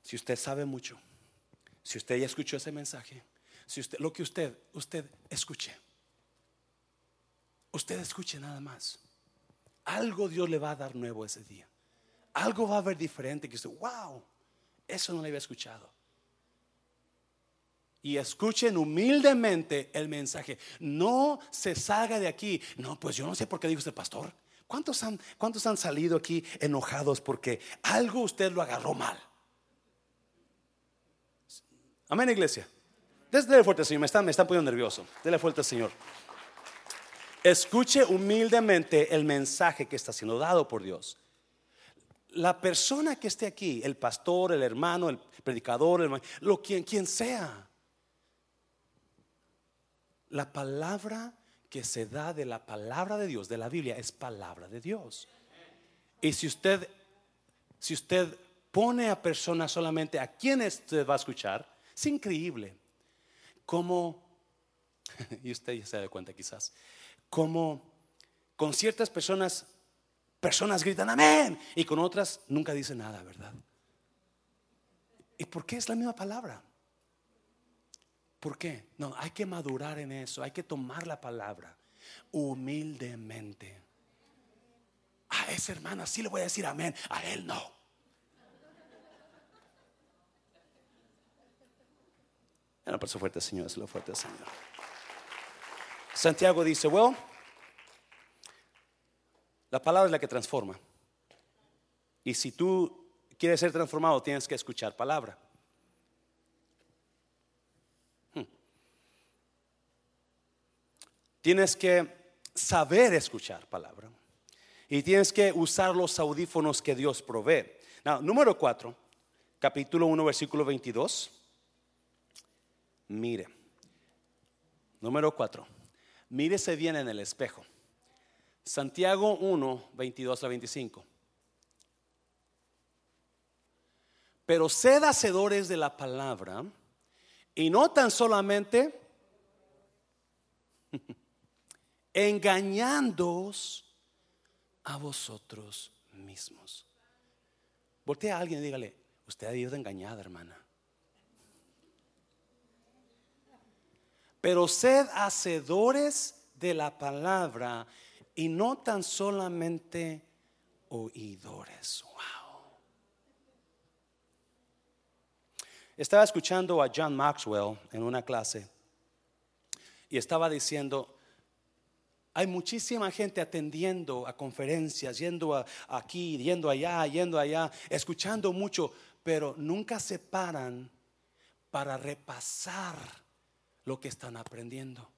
Si usted sabe mucho, si usted ya escuchó ese mensaje, usted, lo que usted, usted escuche. Usted escuche nada más. Algo Dios le va a dar nuevo ese día. Algo va a haber diferente que usted, wow, eso no le había escuchado. Y escuchen humildemente el mensaje. No se salga de aquí. No, pues yo no sé por qué dijo este pastor. ¿Cuántos han, ¿Cuántos han salido aquí enojados porque algo usted lo agarró mal? Amén, iglesia. Dele fuerte, Señor. Me están, me están poniendo nervioso. Dele fuerte, Señor. Escuche humildemente el mensaje que está siendo dado por Dios. La persona que esté aquí, el pastor, el hermano, el predicador, el, lo quien, quien sea, la palabra que se da de la palabra de Dios, de la Biblia, es palabra de Dios. Y si usted, si usted pone a personas solamente a quienes usted va a escuchar, es increíble como, y usted ya se da cuenta quizás, como con ciertas personas, personas gritan amén y con otras nunca dicen nada, ¿verdad? ¿Y por qué es la misma palabra? ¿Por qué? No, hay que madurar en eso, hay que tomar la palabra humildemente. A esa hermana sí le voy a decir amén, a él no. Por su fuerte, Señor, fuerte, Señor. Santiago dice, well, la palabra es la que transforma. Y si tú quieres ser transformado, tienes que escuchar palabra. Hmm. Tienes que saber escuchar palabra. Y tienes que usar los audífonos que Dios provee. número 4, capítulo 1, versículo 22. Mire, número cuatro. Mírese bien en el espejo. Santiago 1, 22 a 25. Pero sed hacedores de la palabra y no tan solamente engañándoos a vosotros mismos. Voltea a alguien y dígale, usted ha ido engañada, hermana. Pero sed hacedores de la palabra y no tan solamente oidores. Wow. Estaba escuchando a John Maxwell en una clase y estaba diciendo, hay muchísima gente atendiendo a conferencias, yendo aquí, yendo allá, yendo allá, escuchando mucho, pero nunca se paran para repasar lo que están aprendiendo.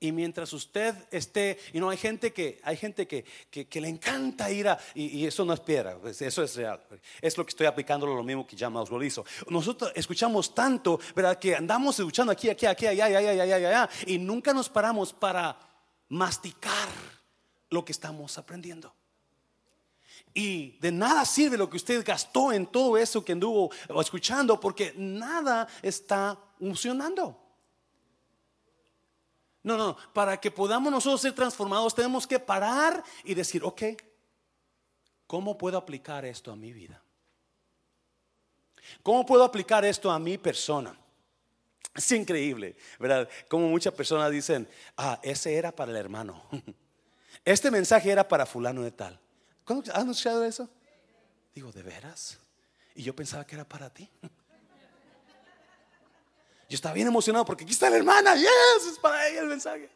Y mientras usted esté, y no hay gente que hay gente que, que, le encanta ir a, y, eso no es piedra, pues, eso es real. Es lo que estoy aplicando lo mismo que ya lo hizo. Nosotros escuchamos tanto, ¿verdad? Que andamos escuchando aquí, aquí, aquí, allá, allá, allá, allá, allá, y nunca nos paramos para masticar lo que estamos aprendiendo. Y de nada sirve lo que usted gastó en todo eso que anduvo escuchando, porque nada está funcionando. No, no, para que podamos nosotros ser transformados tenemos que parar y decir, ok, ¿cómo puedo aplicar esto a mi vida? ¿Cómo puedo aplicar esto a mi persona? Es increíble, ¿verdad? Como muchas personas dicen, ah, ese era para el hermano. Este mensaje era para fulano de tal. ¿Cuándo has escuchado eso? Digo, ¿de veras? Y yo pensaba que era para ti. Yo estaba bien emocionado porque aquí está la hermana, yes, es para ella el mensaje.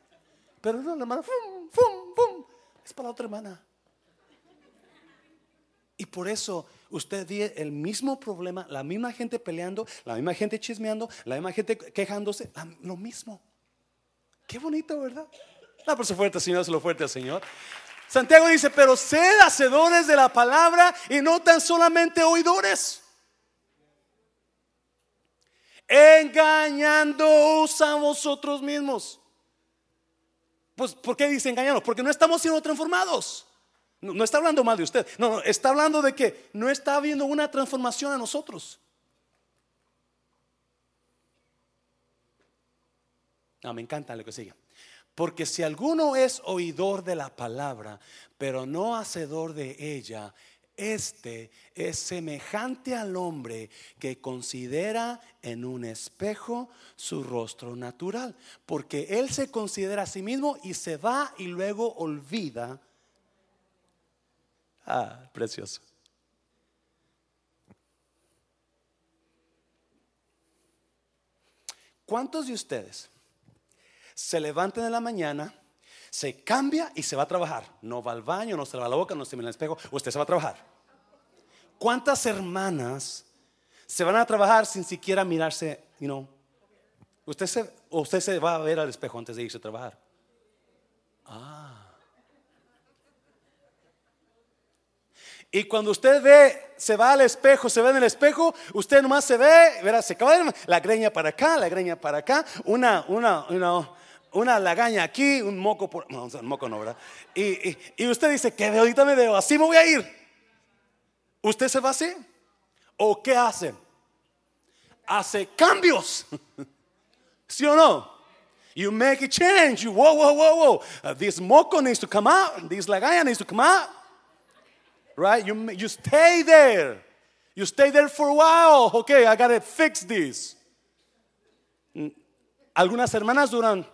Pero no, la hermana, fum, fum, fum, es para la otra hermana. Y por eso usted ve el mismo problema, la misma gente peleando, la misma gente chismeando, la misma gente quejándose, lo mismo. Qué bonito, ¿verdad? No, por fuerte, Señor, se lo fuerte al Señor. Santiago dice, pero sed hacedores de la palabra y no tan solamente oidores. Engañándoos a vosotros mismos. Pues, ¿por qué dice engañarnos? Porque no estamos siendo transformados. No, está hablando mal de usted. No, no, está hablando de que no está habiendo una transformación a nosotros. No, me encanta lo que sigue. Porque si alguno es oidor de la palabra, pero no hacedor de ella, este es semejante al hombre que considera en un espejo su rostro natural, porque él se considera a sí mismo y se va y luego olvida Ah, precioso. ¿Cuántos de ustedes se levantan en la mañana, se cambia y se va a trabajar? No va al baño, no se lava la boca, no se mira en el espejo, usted se va a trabajar. ¿Cuántas hermanas se van a trabajar sin siquiera mirarse, you? Usted se, usted se va a ver al espejo antes de irse a trabajar. Ah. Y cuando usted ve, se va al espejo, se ve en el espejo, usted nomás se ve, verá, se acaba la greña para acá, la greña para acá, una, una, una, una lagaña aquí, un moco por, no, un moco no, ¿verdad? Y, y, usted dice, que de ahorita me veo, así me voy a ir. ¿Usted se va así? ¿O qué hace? Hace cambios. ¿Sí o no? You make a change. You, whoa, whoa, whoa, whoa. Uh, this moco needs to come out. This lagaña needs to come out. Right? You, you stay there. You stay there for a while. Okay, I gotta fix this. Algunas hermanas duran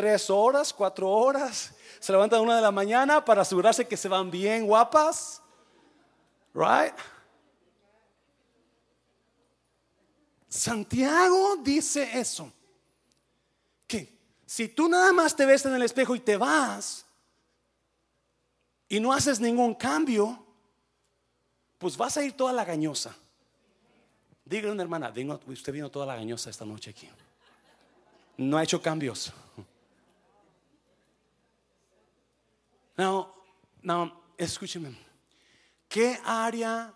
tres horas, cuatro horas. Se levantan a una de la mañana para asegurarse que se van bien guapas. Right? Santiago dice eso. Que si tú nada más te ves en el espejo y te vas, y no haces ningún cambio, pues vas a ir toda la gañosa. Dígale a una hermana, usted vino toda la gañosa esta noche aquí. No ha hecho cambios. No, no, escúcheme. ¿Qué área,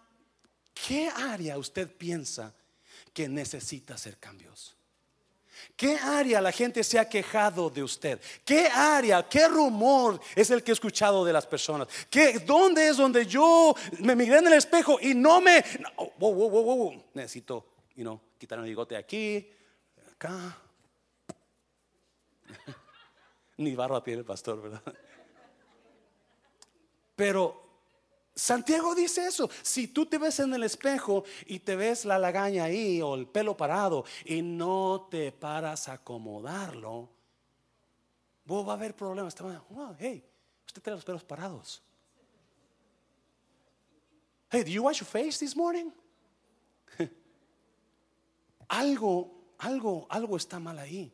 qué área usted piensa que necesita hacer cambios? ¿Qué área la gente se ha quejado de usted? ¿Qué área, qué rumor es el que he escuchado de las personas? ¿Qué, ¿Dónde es donde yo me miré en el espejo y no me... wow, wow, wow, wow, necesito, you know, quitar el bigote aquí, acá. Ni barba tiene el pastor, ¿verdad? Pero Santiago dice eso. Si tú te ves en el espejo y te ves la lagaña ahí o el pelo parado y no te paras a acomodarlo, vos va a haber problemas. Wow, hey, usted tiene los pelos parados. Hey, do you wash your face this morning? algo, algo, algo está mal ahí.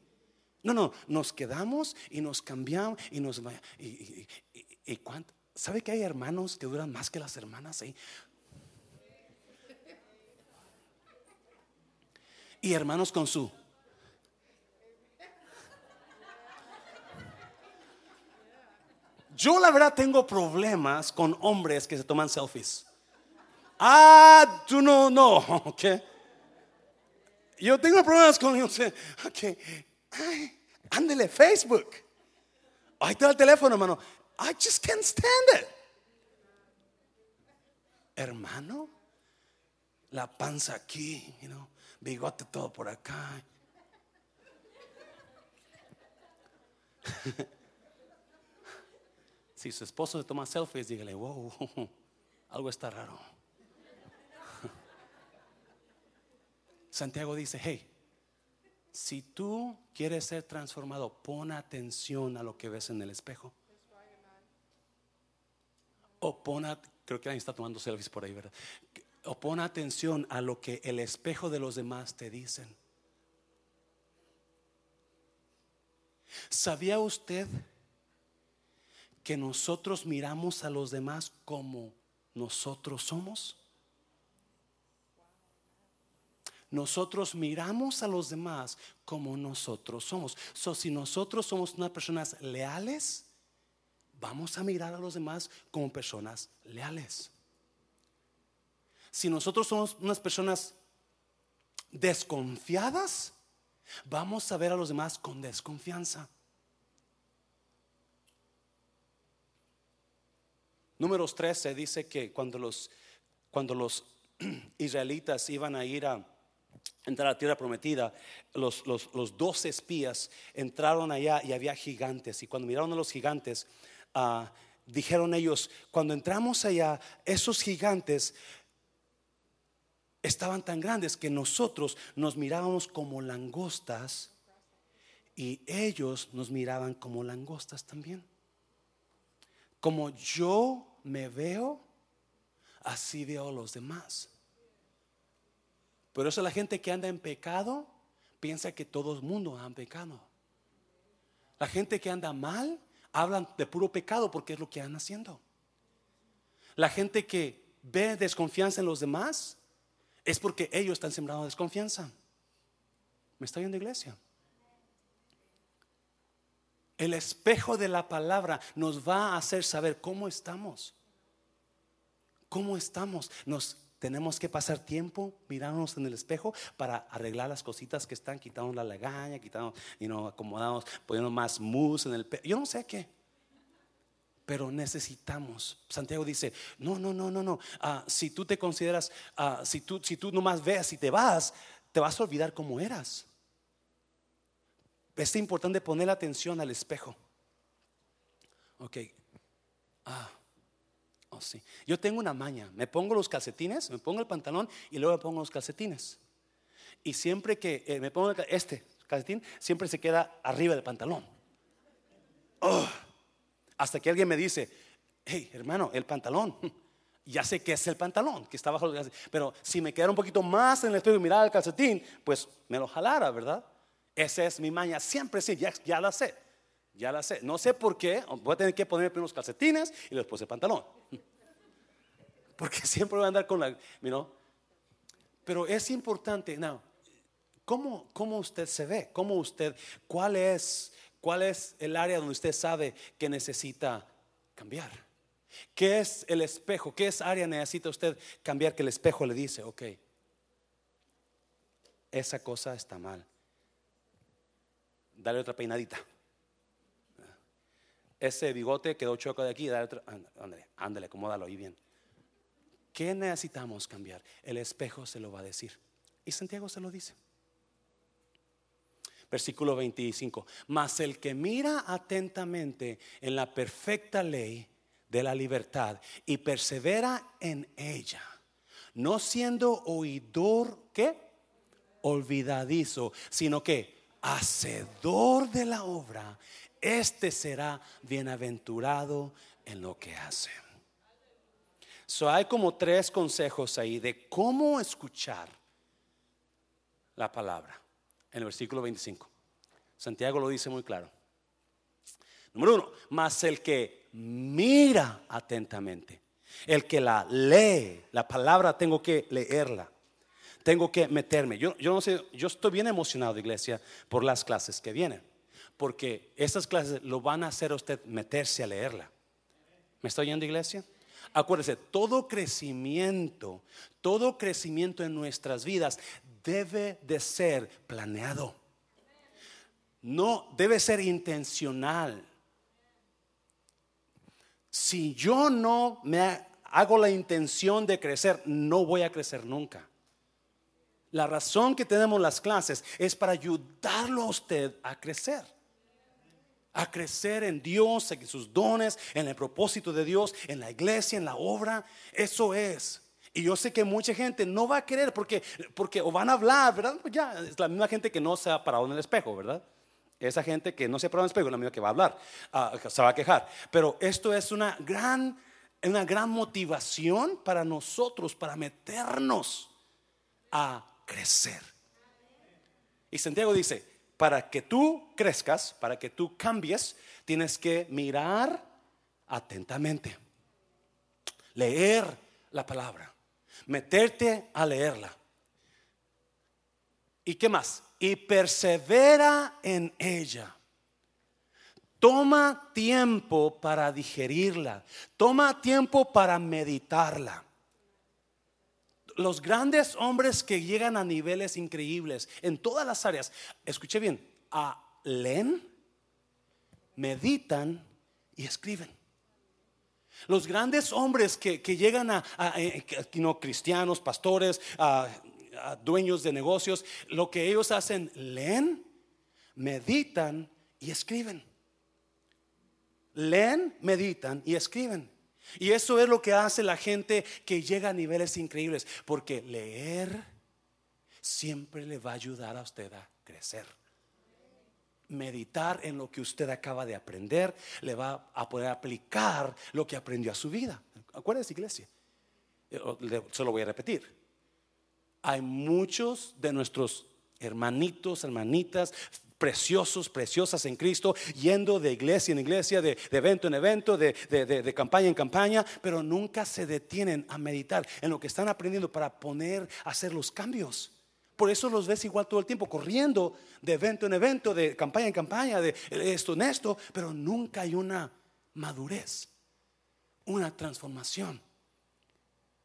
No, no, nos quedamos y nos cambiamos y nos y, y cuánto ¿Sabe que hay hermanos que duran más que las hermanas? Y hermanos con su. Yo la verdad tengo problemas con hombres que se toman selfies. Ah, tú no, no, ok. Yo tengo problemas con, ok, ándele, Facebook. Ahí está el teléfono, hermano. I just can't stand it. Hermano, la panza aquí, you know, bigote todo por acá. si su esposo se toma selfies, dígale, wow, algo está raro. Santiago dice, hey, si tú quieres ser transformado, pon atención a lo que ves en el espejo. O creo que alguien está tomando selfies por ahí, ¿verdad? O pon atención a lo que el espejo de los demás te dicen. ¿Sabía usted que nosotros miramos a los demás como nosotros somos? Nosotros miramos a los demás como nosotros somos. So, si nosotros somos unas personas leales, vamos a mirar a los demás como personas leales. Si nosotros somos unas personas desconfiadas, vamos a ver a los demás con desconfianza. Números 13 dice que cuando los, cuando los israelitas iban a ir a entrar a la tierra prometida, los, los, dos espías entraron allá y había gigantes. Y cuando miraron a los gigantes, Ah, dijeron ellos, cuando entramos allá, esos gigantes estaban tan grandes que nosotros nos mirábamos como langostas y ellos nos miraban como langostas también. Como yo me veo, así veo a los demás. Por eso la gente que anda en pecado piensa que todo el mundo anda en pecado. La gente que anda mal hablan de puro pecado porque es lo que andan haciendo. La gente que ve desconfianza en los demás es porque ellos están sembrando desconfianza. ¿Me está viendo iglesia? El espejo de la palabra nos va a hacer saber cómo estamos. ¿Cómo estamos? Nos tenemos que pasar tiempo mirándonos en el espejo para arreglar las cositas que están, quitando la lagaña, quitando, y no acomodamos, poniendo más mousse en el pelo. Yo no sé qué. Pero necesitamos. Santiago dice, no, no, no, no, no. Ah, si tú te consideras, ah, si, tú, si tú nomás ves y te vas, te vas a olvidar cómo eras. Es importante poner atención al espejo. Ok. Ah. Oh, sí. Yo tengo una maña. Me pongo los calcetines, me pongo el pantalón y luego me pongo los calcetines. Y siempre que eh, me pongo este calcetín, siempre se queda arriba del pantalón. Oh, hasta que alguien me dice, hey, hermano, el pantalón. Ya sé que es el pantalón que está bajo el calcetín. Pero si me quedara un poquito más en el espejo y mirara el calcetín, pues me lo jalara, ¿verdad? Esa es mi maña. Siempre sí, ya, ya la sé. Ya la sé. No sé por qué. Voy a tener que poner primero calcetines y después el pantalón. Porque siempre voy a andar con la. Pero es importante. No, ¿cómo, ¿Cómo usted se ve? ¿Cómo usted? ¿Cuál es, ¿Cuál es el área donde usted sabe que necesita cambiar? ¿Qué es el espejo? ¿Qué es área necesita usted cambiar que el espejo le dice, ok, esa cosa está mal? dale otra peinadita. Ese bigote quedó choco de aquí, dale otro, ándale, ándale, acomódalo ahí bien. ¿Qué necesitamos cambiar? El espejo se lo va a decir. Y Santiago se lo dice. Versículo 25. Mas el que mira atentamente en la perfecta ley de la libertad y persevera en ella, no siendo oidor, ¿qué? Olvidadizo, sino que hacedor de la obra, este será bienaventurado en lo que hace. So, hay como tres consejos ahí de cómo escuchar la palabra en el versículo 25. Santiago lo dice muy claro. Número uno, más el que mira atentamente, el que la lee, la palabra tengo que leerla, tengo que meterme. Yo, yo no sé, yo estoy bien emocionado, iglesia, por las clases que vienen porque esas clases lo van a hacer a usted meterse a leerla. ¿Me está oyendo, iglesia? Acuérdese, todo crecimiento, todo crecimiento en nuestras vidas debe de ser planeado. No debe ser intencional. Si yo no me hago la intención de crecer, no voy a crecer nunca. La razón que tenemos las clases es para ayudarlo a usted a crecer a crecer en Dios, en sus dones, en el propósito de Dios, en la iglesia, en la obra. Eso es. Y yo sé que mucha gente no va a querer porque, porque o van a hablar, ¿verdad? Pues ya, es la misma gente que no se ha parado en el espejo, ¿verdad? Esa gente que no se ha parado en el espejo es la misma que va a hablar, ah, se va a quejar. Pero esto es una gran, una gran motivación para nosotros, para meternos a crecer. Y Santiago dice, para que tú crezcas, para que tú cambies, tienes que mirar atentamente, leer la palabra, meterte a leerla. ¿Y qué más? Y persevera en ella. Toma tiempo para digerirla. Toma tiempo para meditarla los grandes hombres que llegan a niveles increíbles en todas las áreas, escuche bien, a leen, meditan y escriben. Los grandes hombres que, llegan a, eh, cristianos, pastores, a, dueños de negocios, lo que ellos hacen, leen, meditan y escriben. Leen, meditan y escriben. Y eso es lo que hace la gente que llega a niveles increíbles, porque leer siempre le va a ayudar a usted a crecer. Meditar en lo que usted acaba de aprender le va a poder aplicar lo que aprendió a su vida. Acuérdese, iglesia. Se lo voy a repetir. Hay muchos de nuestros hermanitos, hermanitas, preciosos, preciosas en Cristo, yendo de iglesia en iglesia, de, evento en evento, de, de, campaña en campaña, pero nunca se detienen a meditar en lo que están aprendiendo para poner, hacer los cambios. Por eso los ves igual todo el tiempo, corriendo de evento en evento, de campaña en campaña, de esto en esto, pero nunca hay una madurez, una transformación.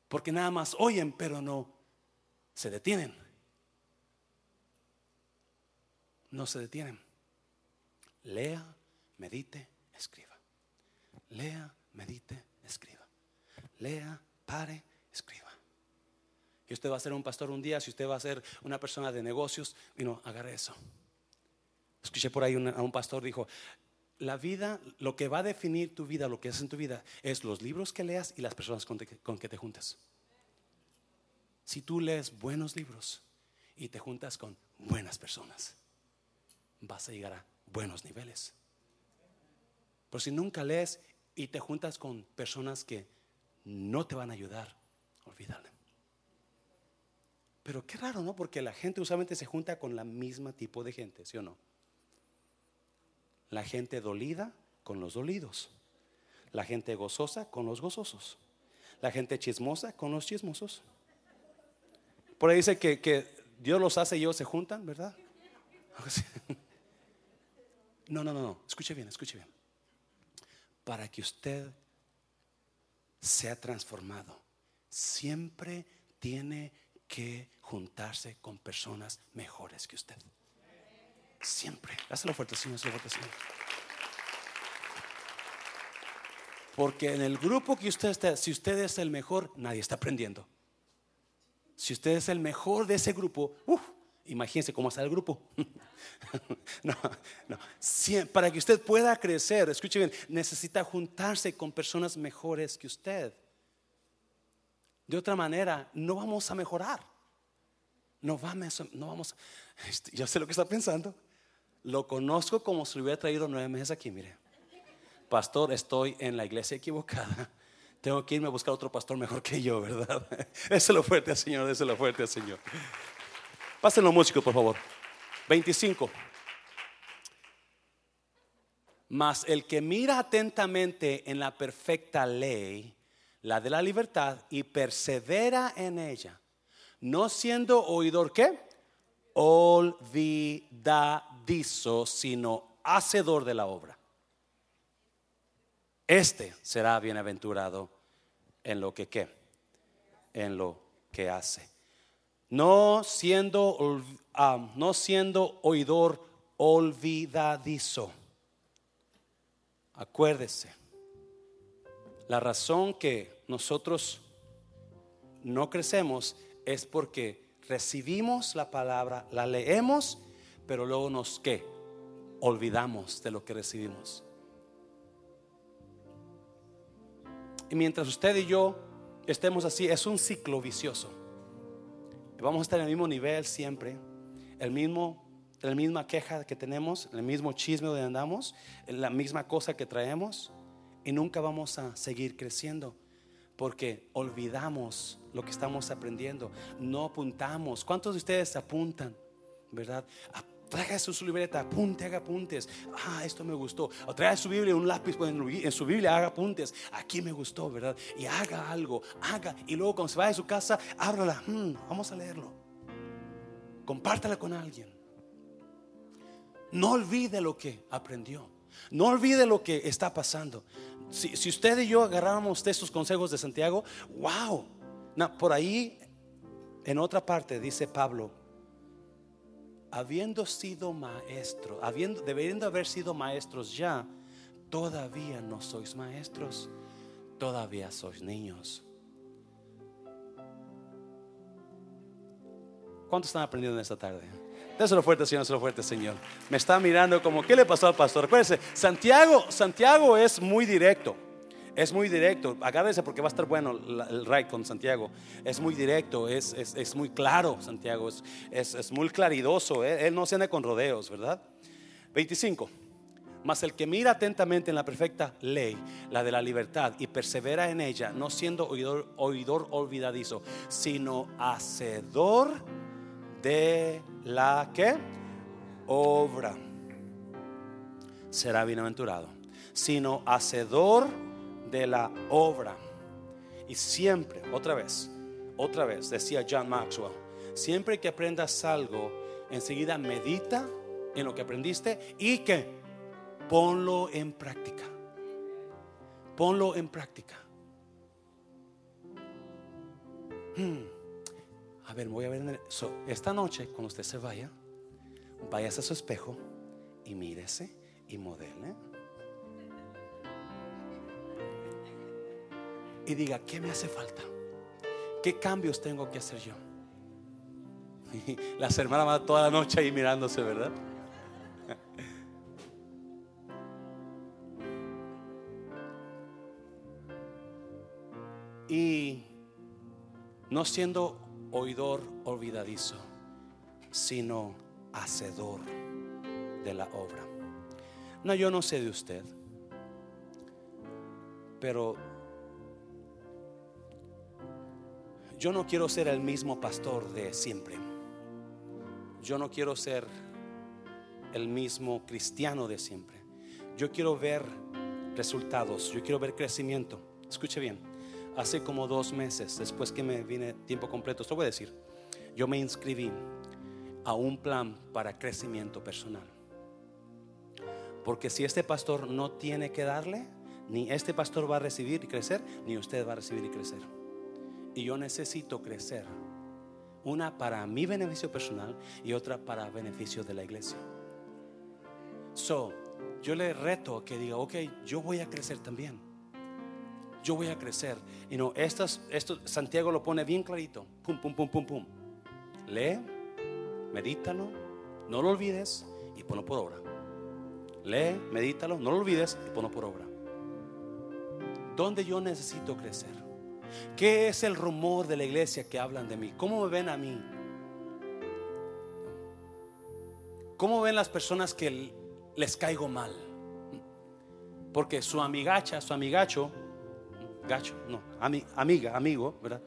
Porque nada más oyen, pero no se detienen no se detienen. Lea, medite, escriba. Lea, medite, escriba. Lea, pare, escriba. Y usted va a ser un pastor un día, si usted va a ser una persona de negocios, y no, agarre eso. Escuché por ahí a un pastor dijo, la vida, lo que va a definir tu vida, lo que es en tu vida, es los libros que leas y las personas con, con que te juntas. Si tú lees buenos libros y te juntas con buenas personas, vas a llegar a buenos niveles. Pero si nunca lees y te juntas con personas que no te van a ayudar, olvídalo. Pero qué raro, ¿no? Porque la gente usualmente se junta con la misma tipo de gente, ¿sí o no? La gente dolida con los dolidos. La gente gozosa con los gozosos. La gente chismosa con los chismosos. Por ahí dice que, que Dios los hace y ellos se juntan, ¿verdad? No, no, no, no. Escuche bien, escuche bien. Para que usted sea transformado, siempre tiene que juntarse con personas mejores que usted. Siempre. Dáselo fuerte, Señor, dáselo fuerte, Señor. Porque en el grupo que usted está, si usted es el mejor, nadie está aprendiendo. Si usted es el mejor de ese grupo, uf, imagínense cómo está el grupo. no, no. para que usted pueda crecer, escuche bien, necesita juntarse con personas mejores que usted. De otra manera, no vamos a mejorar. No vamos, no vamos. Este, yo sé lo que está pensando. Lo conozco como si lo hubiera traído nueve meses aquí, mire. Pastor, estoy en la iglesia equivocada. Tengo que irme a buscar otro pastor mejor que yo, ¿verdad? lo fuerte al Señor, lo fuerte al Señor. Pasen los músicos, por favor. 25. Mas el que mira atentamente en la perfecta ley, la de la libertad, y persevera en ella, no siendo oidor, ¿qué? Olvidadizo, sino hacedor de la obra. Este será bienaventurado en lo que qué, en lo que hace. No siendo, ah, no siendo oidor olvidadizo. Acuérdese, la razón que nosotros no crecemos es porque recibimos la palabra, la leemos, pero luego nos qué? Olvidamos de lo que recibimos. Y mientras usted y yo estemos así, es un ciclo vicioso. Vamos a estar en el mismo nivel siempre, el mismo, la misma queja que tenemos, el mismo chisme donde andamos, la misma cosa que traemos, y nunca vamos a seguir creciendo porque olvidamos lo que estamos aprendiendo, no apuntamos. ¿Cuántos de ustedes apuntan? ¿Verdad? Traiga su, libreta, apunte, haga apuntes. Ah, esto me gustó. O traiga su Biblia, un lápiz pues, en su Biblia, haga apuntes. Aquí me gustó, ¿verdad? Y haga algo, haga. Y luego cuando se vaya a su casa, ábrala. Hmm, vamos a leerlo. Compártala con alguien. No olvide lo que aprendió. No olvide lo que está pasando. Si, si usted y yo agarráramos de estos consejos de Santiago, wow. por ahí, en otra parte, dice Pablo, habiendo sido maestro, habiendo, debiendo haber sido maestros ya, todavía no sois maestros, todavía sois niños. ¿Cuántos están aprendiendo en esta tarde? Déselo fuerte, Señor, déselo fuerte, Señor. Me está mirando como, ¿qué le pasó al pastor? Acuérdense, Santiago, Santiago es muy directo. Es muy directo, agárrese porque va a estar bueno el ride con Santiago. Es muy directo, es, es, muy claro, Santiago, es, es muy claridoso. ¿eh? Él no se anda con rodeos, ¿verdad? 25. Mas el que mira atentamente en la perfecta ley, la de la libertad, y persevera en ella, no siendo oidor, oidor olvidadizo, sino hacedor de la que obra, será bienaventurado. Sino hacedor de la obra. Y siempre, otra vez, otra vez, decía John Maxwell, siempre que aprendas algo, enseguida medita en lo que aprendiste y que ponlo en práctica. Ponlo en práctica. Hmm. A ver, voy a ver. esta noche, cuando usted se vaya, vayas a su espejo y mírese y modele y diga, ¿qué me hace falta? ¿Qué cambios tengo que hacer yo? las hermanas van toda la noche ahí mirándose, ¿verdad? y no siendo oidor olvidadizo, sino hacedor de la obra. No, yo no sé de usted, pero yo no quiero ser el mismo pastor de siempre. Yo no quiero ser el mismo cristiano de siempre. Yo quiero ver resultados, yo quiero ver crecimiento. Escuche bien, hace como dos meses, después que me vine tiempo completo, esto voy a decir, yo me inscribí a un plan para crecimiento personal. Porque si este pastor no tiene que darle, ni este pastor va a recibir y crecer, ni usted va a recibir y crecer y yo necesito crecer. Una para mi beneficio personal y otra para beneficio de la iglesia. So, yo le reto que diga, ok, yo voy a crecer también. Yo voy a crecer. Y no, estas, esto Santiago lo pone bien clarito. Pum, pum, pum, pum, pum. Lee, medítalo, no lo olvides y ponlo por obra. Lee, medítalo, no lo olvides y ponlo por obra. ¿Dónde yo necesito crecer? ¿Qué es el rumor de la iglesia que hablan de mí? ¿Cómo me ven a mí? ¿Cómo ven las personas que les caigo mal? Porque su amigacha, su amigacho, gacho, no, amiga, amigo, ¿verdad?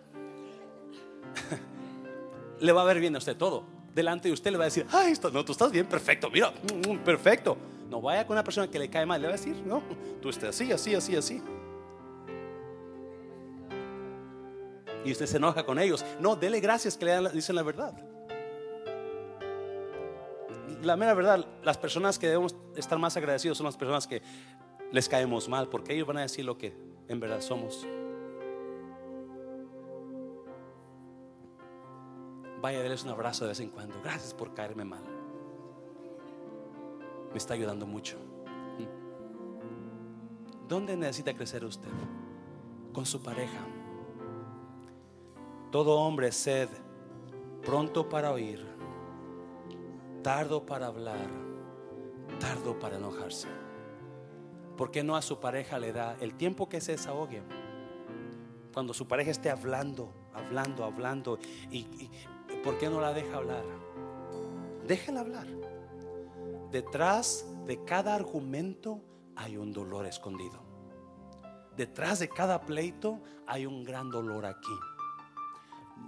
le va a ver bien a usted todo. Delante de usted le va a decir, ay, esto, no, tú estás bien, perfecto, mira, mm, mm, perfecto. No vaya con una persona que le cae mal, le va a decir, no, tú estás así, así, así, así. Y usted se enoja con ellos. No, dele gracias que le dicen la verdad. La mera verdad, las personas que debemos estar más agradecidos son las personas que les caemos mal, porque ellos van a decir lo que en verdad somos. Vaya, déles un abrazo de vez en cuando. Gracias por caerme mal. Me está ayudando mucho. ¿Dónde necesita crecer usted? Con su pareja. Todo hombre sed, pronto para oír, tardo para hablar, tardo para enojarse. ¿Por qué no a su pareja le da el tiempo que se desahogue? Cuando su pareja esté hablando, hablando, hablando, y, y ¿por qué no la deja hablar? Déjela hablar. Detrás de cada argumento hay un dolor escondido. Detrás de cada pleito hay un gran dolor aquí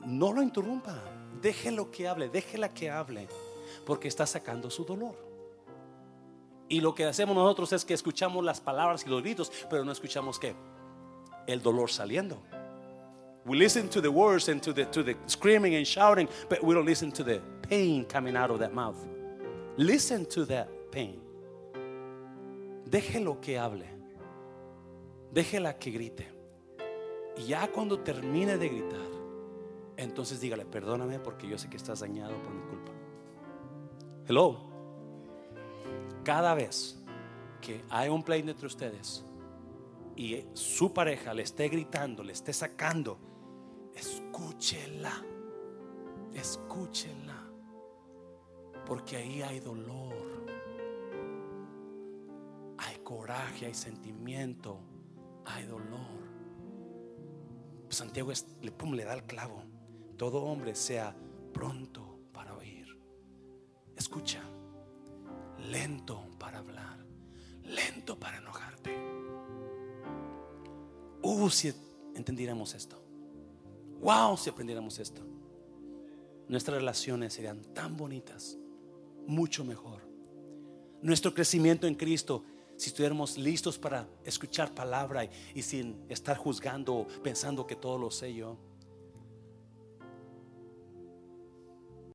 no lo interrumpa. Déjelo que hable, déjela que hable, porque está sacando su dolor. Y lo que hacemos nosotros es que escuchamos las palabras y los gritos, pero no escuchamos qué? El dolor saliendo. We listen to the words and to the, to the screaming and shouting, but we don't listen to the pain coming out of that mouth. Listen to that pain. Déjelo que hable. Déjela que grite. Y ya cuando termine de gritar, entonces dígale, perdóname porque yo sé que estás dañado por mi culpa. Hello. Cada vez que hay un pleito entre ustedes y su pareja le esté gritando, le esté sacando, escúchela. Escúchela. Porque ahí hay dolor. Hay coraje, hay sentimiento, hay dolor. Santiago le, pum, le da el clavo todo hombre sea pronto para oír. Escucha, lento para hablar, lento para enojarte. Uh, si entendiéramos esto. Wow, si aprendiéramos esto. Nuestras relaciones serían tan bonitas, mucho mejor. Nuestro crecimiento en Cristo, si estuviéramos listos para escuchar palabra y, y sin estar juzgando pensando que todo lo sé yo